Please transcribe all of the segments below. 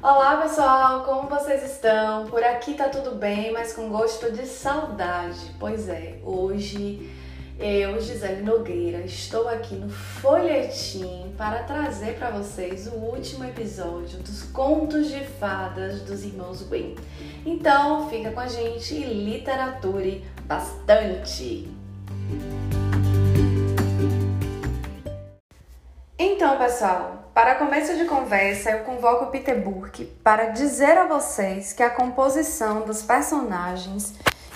Olá pessoal, como vocês estão? Por aqui tá tudo bem, mas com gosto de saudade. Pois é, hoje eu, Gisele Nogueira, estou aqui no Folhetim para trazer para vocês o último episódio dos Contos de Fadas dos Irmãos Gwen. Então, fica com a gente e literature bastante! Pessoal, para começo de conversa, eu convoco o Peter Burke para dizer a vocês que a composição dos personagens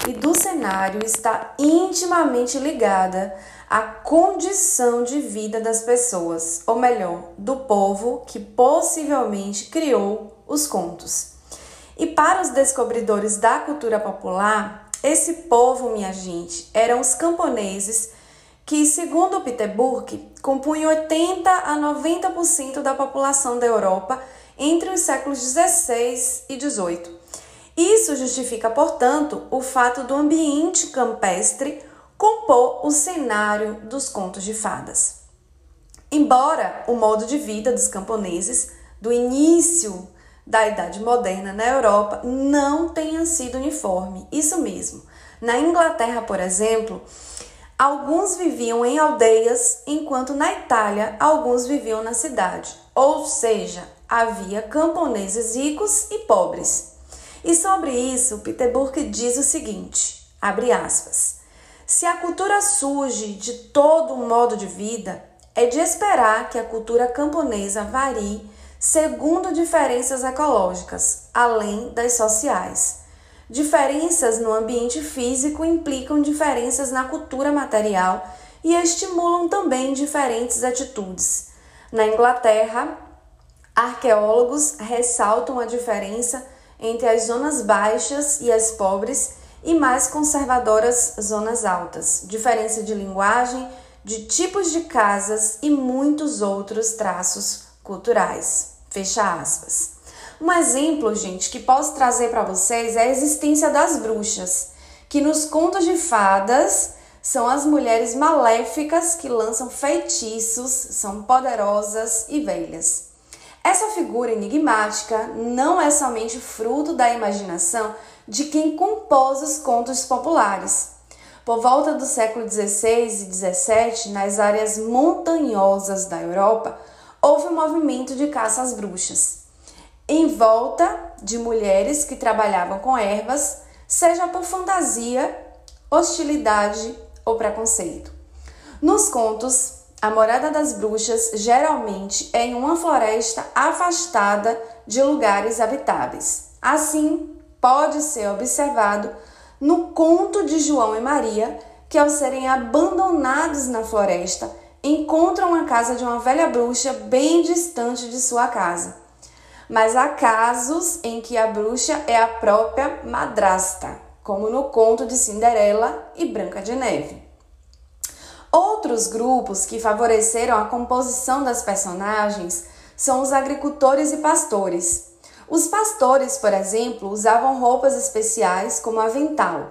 e do cenário está intimamente ligada à condição de vida das pessoas, ou melhor, do povo que possivelmente criou os contos. E para os descobridores da cultura popular, esse povo, minha gente, eram os camponeses que, segundo Peter Burke, compunham 80 a 90% da população da Europa entre os séculos 16 e 18. Isso justifica, portanto, o fato do ambiente campestre compor o cenário dos contos de fadas. Embora o modo de vida dos camponeses do início da Idade Moderna na Europa não tenha sido uniforme, isso mesmo. Na Inglaterra, por exemplo, Alguns viviam em aldeias, enquanto na Itália alguns viviam na cidade. Ou seja, havia camponeses ricos e pobres. E sobre isso, Peter Burke diz o seguinte: abre aspas. Se a cultura surge de todo um modo de vida, é de esperar que a cultura camponesa varie segundo diferenças ecológicas, além das sociais. Diferenças no ambiente físico implicam diferenças na cultura material e estimulam também diferentes atitudes. Na Inglaterra, arqueólogos ressaltam a diferença entre as zonas baixas e as pobres e mais conservadoras zonas altas, diferença de linguagem, de tipos de casas e muitos outros traços culturais. Fecha aspas. Um exemplo, gente, que posso trazer para vocês é a existência das bruxas, que nos contos de fadas são as mulheres maléficas que lançam feitiços, são poderosas e velhas. Essa figura enigmática não é somente fruto da imaginação de quem compôs os contos populares. Por volta do século XVI e XVII, nas áreas montanhosas da Europa, houve um movimento de caça às bruxas em volta de mulheres que trabalhavam com ervas, seja por fantasia, hostilidade ou preconceito. Nos contos, a morada das bruxas geralmente é em uma floresta afastada de lugares habitáveis. Assim, pode ser observado no conto de João e Maria, que ao serem abandonados na floresta, encontram a casa de uma velha bruxa bem distante de sua casa mas há casos em que a bruxa é a própria madrasta, como no conto de Cinderela e Branca de Neve. Outros grupos que favoreceram a composição das personagens são os agricultores e pastores. Os pastores, por exemplo, usavam roupas especiais como avental,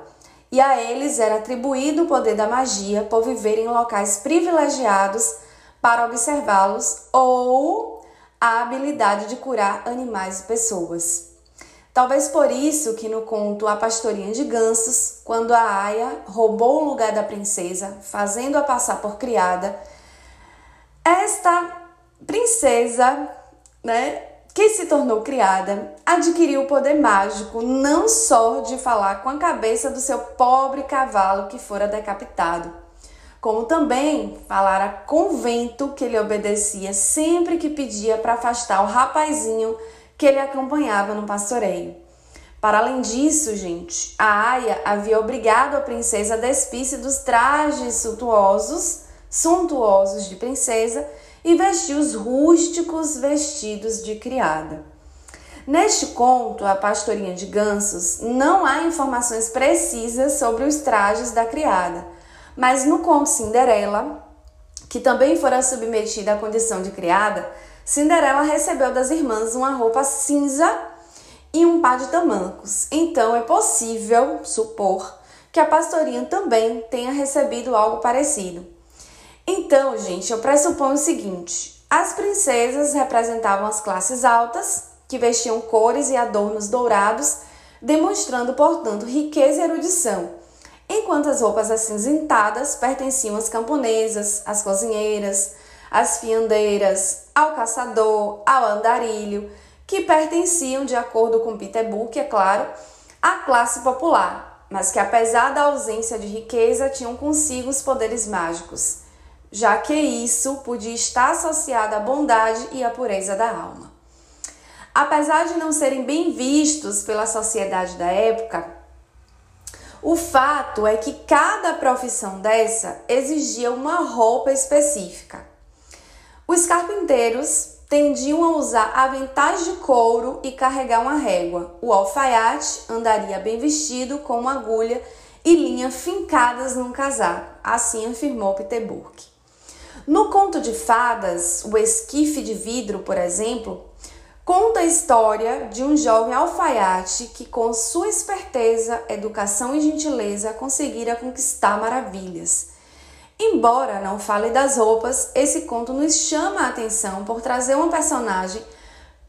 e a eles era atribuído o poder da magia por viverem em locais privilegiados para observá-los ou a habilidade de curar animais e pessoas. Talvez por isso que no conto A Pastorinha de Gansos, quando a Aya roubou o lugar da princesa, fazendo-a passar por criada, esta princesa, né, que se tornou criada, adquiriu o poder mágico não só de falar com a cabeça do seu pobre cavalo que fora decapitado, como também falara convento que ele obedecia sempre que pedia para afastar o rapazinho que ele acompanhava no pastoreio. Para além disso, gente, a Aya havia obrigado a princesa a despir-se dos trajes suntuosos, suntuosos de princesa e vestir os rústicos vestidos de criada. Neste conto, A Pastorinha de Gansos, não há informações precisas sobre os trajes da criada mas no conto Cinderela, que também fora submetida à condição de criada, Cinderela recebeu das irmãs uma roupa cinza e um par de tamancos. Então é possível supor que a pastorinha também tenha recebido algo parecido. Então, gente, eu pressuponho o seguinte: as princesas representavam as classes altas, que vestiam cores e adornos dourados, demonstrando, portanto, riqueza e erudição, enquanto as roupas acinzentadas pertenciam às camponesas, às cozinheiras, às fiandeiras, ao caçador, ao andarilho, que pertenciam, de acordo com Peter Book, é claro, à classe popular, mas que apesar da ausência de riqueza tinham consigo os poderes mágicos, já que isso podia estar associado à bondade e à pureza da alma. Apesar de não serem bem vistos pela sociedade da época, o fato é que cada profissão dessa exigia uma roupa específica. Os carpinteiros tendiam a usar aventais de couro e carregar uma régua. O alfaiate andaria bem vestido com uma agulha e linha fincadas num casaco, assim afirmou Peter Burke. No conto de fadas, o esquife de vidro, por exemplo, conta a história de um jovem alfaiate que, com sua esperteza, educação e gentileza, conseguira conquistar maravilhas. Embora não fale das roupas, esse conto nos chama a atenção por trazer uma personagem,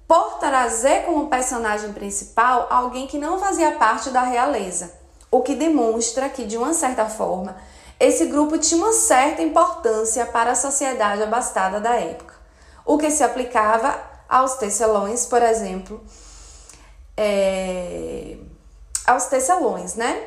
por trazer como personagem principal alguém que não fazia parte da realeza, o que demonstra que, de uma certa forma, esse grupo tinha uma certa importância para a sociedade abastada da época, o que se aplicava aos tecelões, por exemplo, é, aos tecelões, né?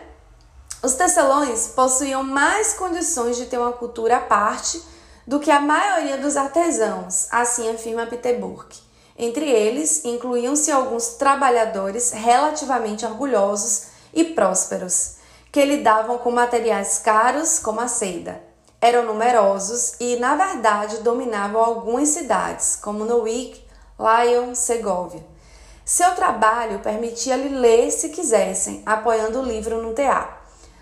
Os tecelões possuíam mais condições de ter uma cultura à parte do que a maioria dos artesãos, assim afirma Peter Burke. Entre eles, incluíam-se alguns trabalhadores relativamente orgulhosos e prósperos, que lidavam com materiais caros como a seda. Eram numerosos e, na verdade, dominavam algumas cidades, como Nowick Lion Segovia. Seu trabalho permitia-lhe ler se quisessem, apoiando o livro no teatro.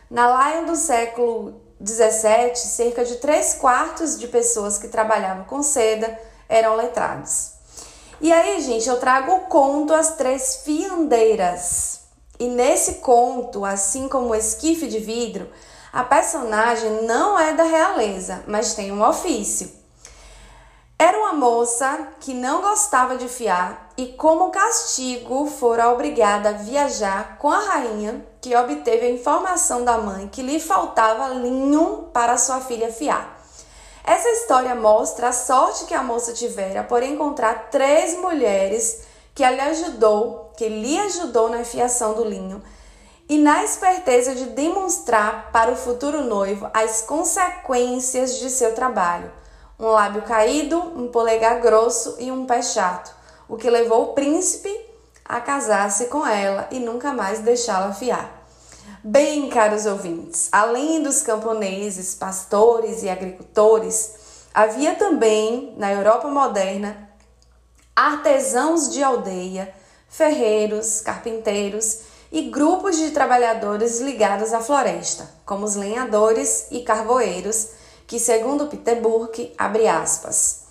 Na Lion do século XVII, cerca de três quartos de pessoas que trabalhavam com seda eram letrados. E aí, gente, eu trago o conto As Três Fiandeiras. E nesse conto, assim como o esquife de vidro, a personagem não é da realeza, mas tem um ofício. Era uma moça que não gostava de fiar e, como castigo, fora obrigada a viajar com a rainha, que obteve a informação da mãe que lhe faltava linho para sua filha fiar. Essa história mostra a sorte que a moça tivera por encontrar três mulheres que lhe ajudou, que lhe ajudou na fiação do linho e na esperteza de demonstrar para o futuro noivo as consequências de seu trabalho um lábio caído, um polegar grosso e um pé chato, o que levou o príncipe a casar-se com ela e nunca mais deixá-la fiar. Bem, caros ouvintes, além dos camponeses, pastores e agricultores, havia também, na Europa moderna, artesãos de aldeia, ferreiros, carpinteiros e grupos de trabalhadores ligados à floresta, como os lenhadores e carvoeiros que, segundo Peter Burke, abre aspas,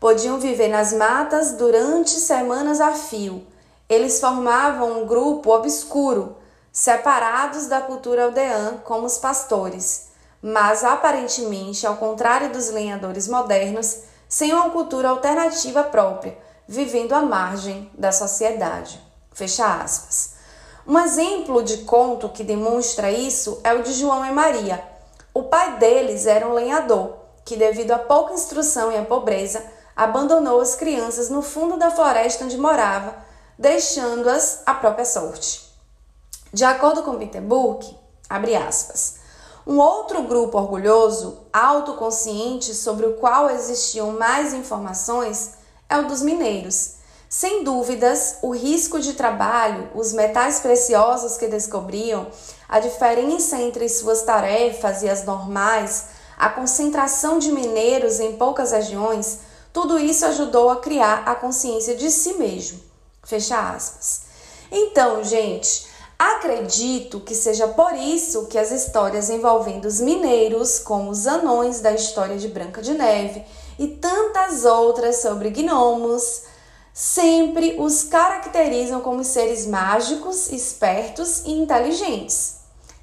podiam viver nas matas durante semanas a fio. Eles formavam um grupo obscuro, separados da cultura aldeã como os pastores, mas aparentemente, ao contrário dos lenhadores modernos, sem uma cultura alternativa própria, vivendo à margem da sociedade. Fecha aspas. Um exemplo de conto que demonstra isso é o de João e Maria, o pai deles era um lenhador, que, devido à pouca instrução e à pobreza, abandonou as crianças no fundo da floresta onde morava, deixando-as à própria sorte. De acordo com Peter abre aspas, um outro grupo orgulhoso, autoconsciente, sobre o qual existiam mais informações, é o dos mineiros. Sem dúvidas, o risco de trabalho, os metais preciosos que descobriam, a diferença entre suas tarefas e as normais, a concentração de mineiros em poucas regiões, tudo isso ajudou a criar a consciência de si mesmo. Fecha aspas. Então, gente, acredito que seja por isso que as histórias envolvendo os mineiros, como os anões da história de Branca de Neve e tantas outras sobre gnomos, sempre os caracterizam como seres mágicos, espertos e inteligentes.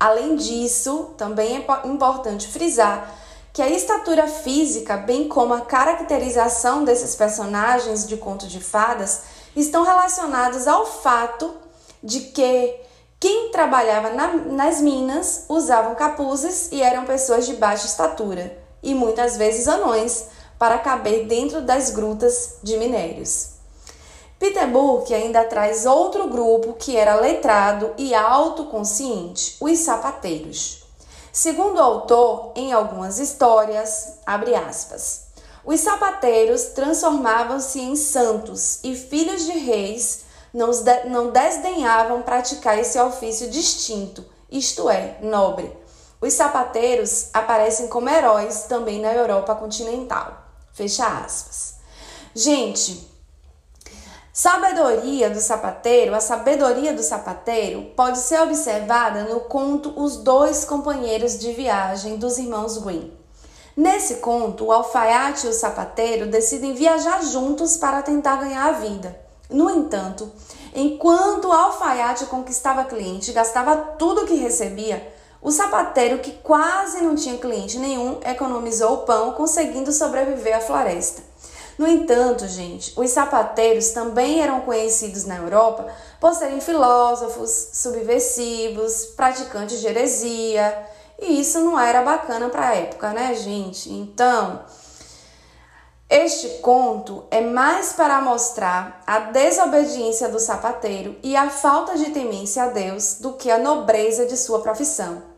Além disso, também é importante frisar que a estatura física, bem como a caracterização desses personagens de conto de fadas, estão relacionados ao fato de que quem trabalhava na, nas minas usavam capuzes e eram pessoas de baixa estatura e muitas vezes anões para caber dentro das grutas de minérios. Peter Burke ainda traz outro grupo que era letrado e autoconsciente, os sapateiros. Segundo o autor, em algumas histórias, abre aspas, os sapateiros transformavam-se em santos e filhos de reis não, desdenhavam praticar esse ofício distinto, isto é, nobre. Os sapateiros aparecem como heróis também na Europa continental. Fecha aspas. Gente, Sabedoria do sapateiro, a sabedoria do sapateiro pode ser observada no conto Os Dois Companheiros de Viagem dos irmãos Green. Nesse conto, o alfaiate e o sapateiro decidem viajar juntos para tentar ganhar a vida. No entanto, enquanto o alfaiate conquistava cliente e gastava tudo o que recebia, o sapateiro, que quase não tinha cliente nenhum, economizou o pão, conseguindo sobreviver à floresta. No entanto, gente, os sapateiros também eram conhecidos na Europa por serem filósofos, subversivos, praticantes de heresia, e isso não era bacana para a época, né, gente? Então, este conto é mais para mostrar a desobediência do sapateiro e a falta de temência a Deus do que a nobreza de sua profissão.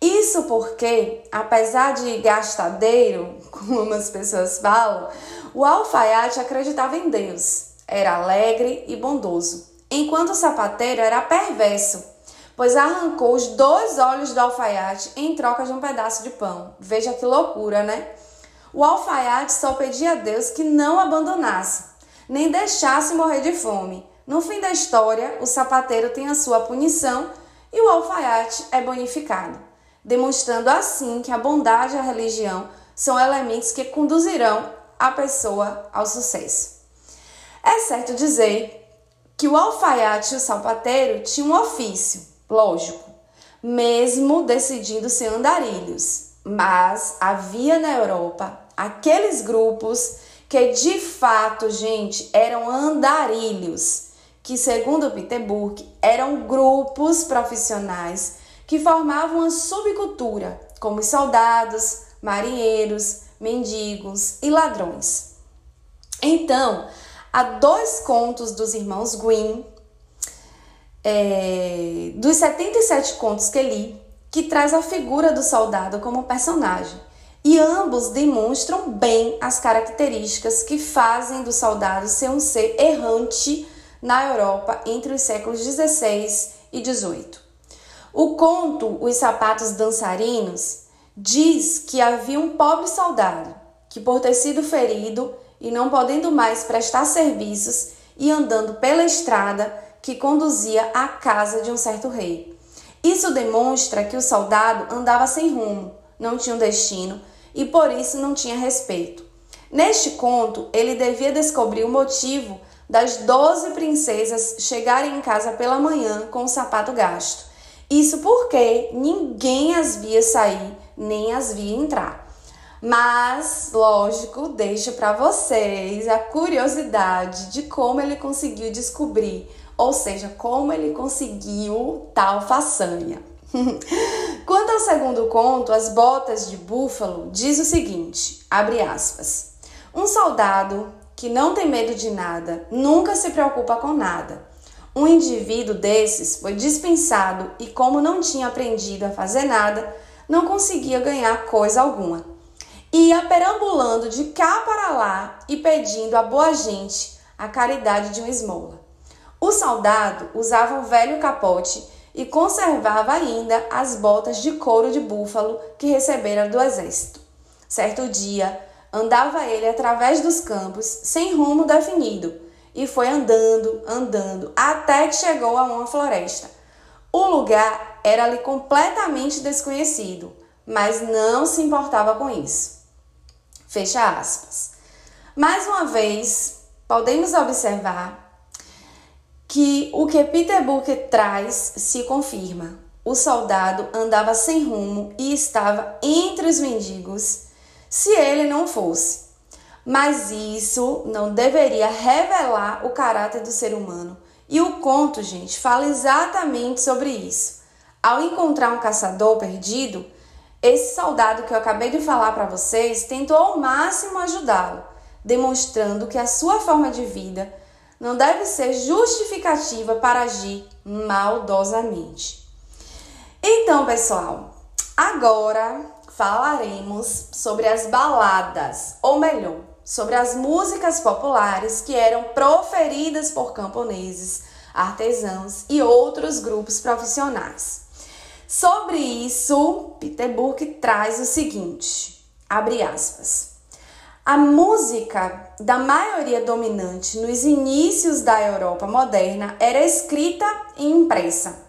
Isso porque, apesar de gastadeiro, como as pessoas falam, o alfaiate acreditava em Deus, era alegre e bondoso, enquanto o sapateiro era perverso, pois arrancou os dois olhos do alfaiate em troca de um pedaço de pão. Veja que loucura, né? O alfaiate só pedia a Deus que não abandonasse, nem deixasse morrer de fome. No fim da história, o sapateiro tem a sua punição e o alfaiate é bonificado, demonstrando assim que a bondade e a religião são elementos que conduzirão a pessoa ao sucesso. É certo dizer que o alfaiate e o sapateiro tinham um ofício, lógico, mesmo decidindo ser andarilhos, mas havia na Europa aqueles grupos que de fato, gente, eram andarilhos, que segundo Peter Burke, eram grupos profissionais que formavam uma subcultura, como os soldados, marinheiros, mendigos e ladrões. Então, há dois contos dos irmãos Green, é, dos 77 contos que li, que traz a figura do soldado como personagem. E ambos demonstram bem as características que fazem do soldado ser um ser errante na Europa entre os séculos 16 e 18. O conto Os Sapatos Dançarinos diz que havia um pobre soldado que, por ter sido ferido e não podendo mais prestar serviços, e andando pela estrada que conduzia à casa de um certo rei. Isso demonstra que o soldado andava sem rumo, não tinha um destino e por isso não tinha respeito. Neste conto, ele devia descobrir o motivo das doze princesas chegarem em casa pela manhã com o sapato gasto. Isso porque ninguém as via sair nem as via entrar. Mas, lógico, deixo para vocês a curiosidade de como ele conseguiu descobrir, ou seja, como ele conseguiu tal façanha. Quanto ao segundo conto, As Botas de Búfalo, diz o seguinte: abre aspas. Um soldado que não tem medo de nada, nunca se preocupa com nada. Um indivíduo desses foi dispensado e, como não tinha aprendido a fazer nada, não conseguia ganhar coisa alguma. Ia perambulando de cá para lá e pedindo à boa gente a caridade de uma esmola. O soldado usava um velho capote e conservava ainda as botas de couro de búfalo que recebera do exército. Certo dia, andava ele através dos campos sem rumo definido e foi andando, andando, até que chegou a uma floresta. O lugar era-lhe completamente desconhecido, mas não se importava com isso. Fecha aspas. Mais uma vez, podemos observar que o que Peter Booker traz se confirma. O soldado andava sem rumo e estava entre os mendigos, se ele não fosse. Mas isso não deveria revelar o caráter do ser humano. E o conto, gente, fala exatamente sobre isso. Ao encontrar um caçador perdido, esse soldado que eu acabei de falar para vocês tentou ao máximo ajudá-lo, demonstrando que a sua forma de vida não deve ser justificativa para agir maldosamente. Então, pessoal, agora falaremos sobre as baladas, ou melhor, sobre as músicas populares que eram proferidas por camponeses, artesãos e outros grupos profissionais. Sobre isso, Peter Burke traz o seguinte: abre aspas. A música da maioria dominante nos inícios da Europa moderna era escrita e impressa.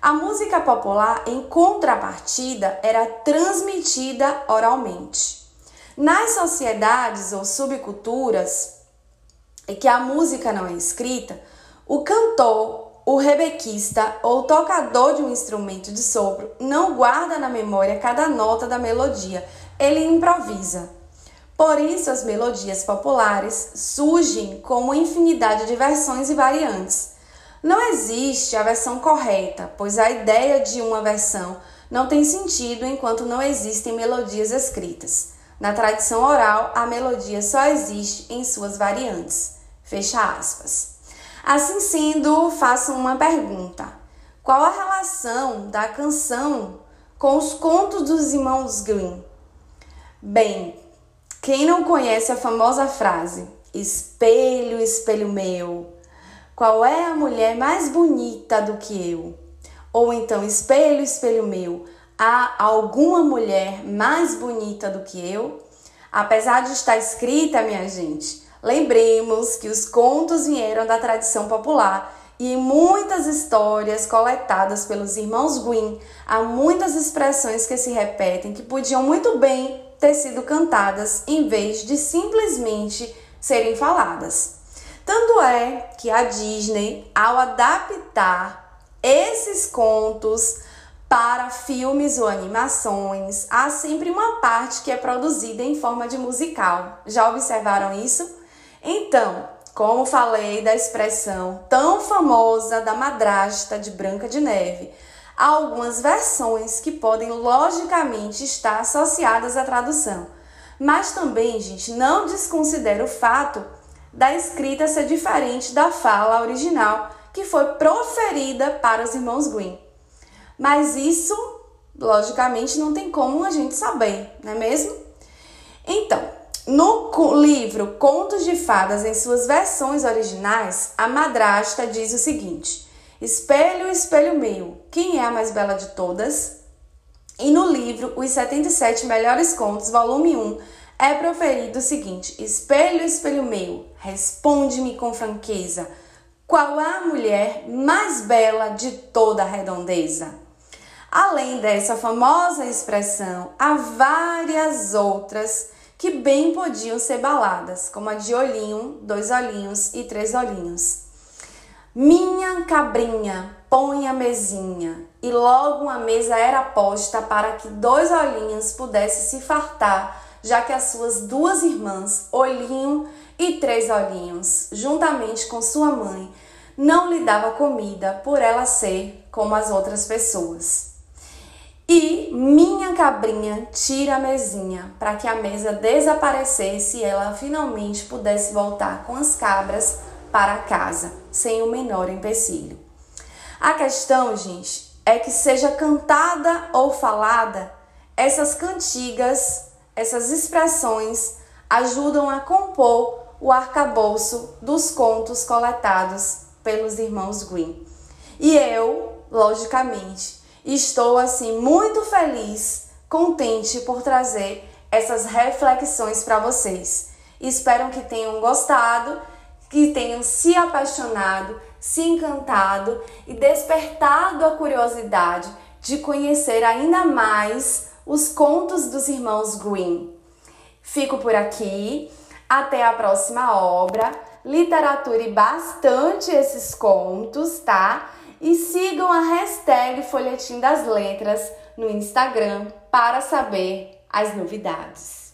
A música popular, em contrapartida, era transmitida oralmente. Nas sociedades ou subculturas em que a música não é escrita, o cantor, o rebequista ou tocador de um instrumento de sopro não guarda na memória cada nota da melodia, ele improvisa. Por isso, as melodias populares surgem com uma infinidade de versões e variantes. Não existe a versão correta, pois a ideia de uma versão não tem sentido enquanto não existem melodias escritas. Na tradição oral, a melodia só existe em suas variantes. Fecha aspas. Assim sendo, faço uma pergunta: qual a relação da canção com os contos dos irmãos Grimm? Bem, quem não conhece a famosa frase espelho, espelho meu, qual é a mulher mais bonita do que eu? Ou então, espelho, espelho meu, há alguma mulher mais bonita do que eu? Apesar de estar escrita, minha gente, lembremos que os contos vieram da tradição popular e em muitas histórias coletadas pelos irmãos Grimm há muitas expressões que se repetem que podiam muito bem ter sido cantadas em vez de simplesmente serem faladas. Tanto é que a Disney, ao adaptar esses contos para filmes ou animações, há sempre uma parte que é produzida em forma de musical. Já observaram isso? Então, como falei da expressão tão famosa da madrasta de Branca de Neve, há algumas versões que podem logicamente estar associadas à tradução. Mas também, gente, não desconsidera o fato da escrita ser diferente da fala original que foi proferida para os irmãos Green. Mas isso, logicamente, não tem como a gente saber, não é mesmo? Então, no livro Contos de Fadas, em suas versões originais, a madrasta diz o seguinte: Espelho, espelho meu, quem é a mais bela de todas? E no livro Os 77 Melhores Contos, volume 1, é proferido o seguinte: Espelho, espelho meu, responde-me com franqueza. Qual é a mulher mais bela de toda a redondeza? Além dessa famosa expressão, há várias outras que bem podiam ser baladas, como a de olhinho, dois olhinhos e três olhinhos. Minha cabrinha, põe a mesinha, e logo uma mesa era posta para que dois olhinhos pudessem se fartar, já que as suas duas irmãs, olhinho e três olhinhos, juntamente com sua mãe, não lhe dava comida por ela ser como as outras pessoas. E minha cabrinha tira a mesinha para que a mesa desaparecesse e ela finalmente pudesse voltar com as cabras para casa, sem o menor empecilho. A questão, gente, é que seja cantada ou falada, essas cantigas, essas expressões ajudam a compor o arcabouço dos contos coletados pelos irmãos Green. E eu, logicamente, estou assim muito feliz, contente por trazer essas reflexões para vocês. Espero que tenham gostado, que tenham se apaixonado, se encantado e despertado a curiosidade de conhecer ainda mais os contos dos irmãos Green. Fico por aqui, até a próxima obra. Literature bastante esses contos, tá? E sigam a hashtag Folhetim das Letras no Instagram para saber as novidades.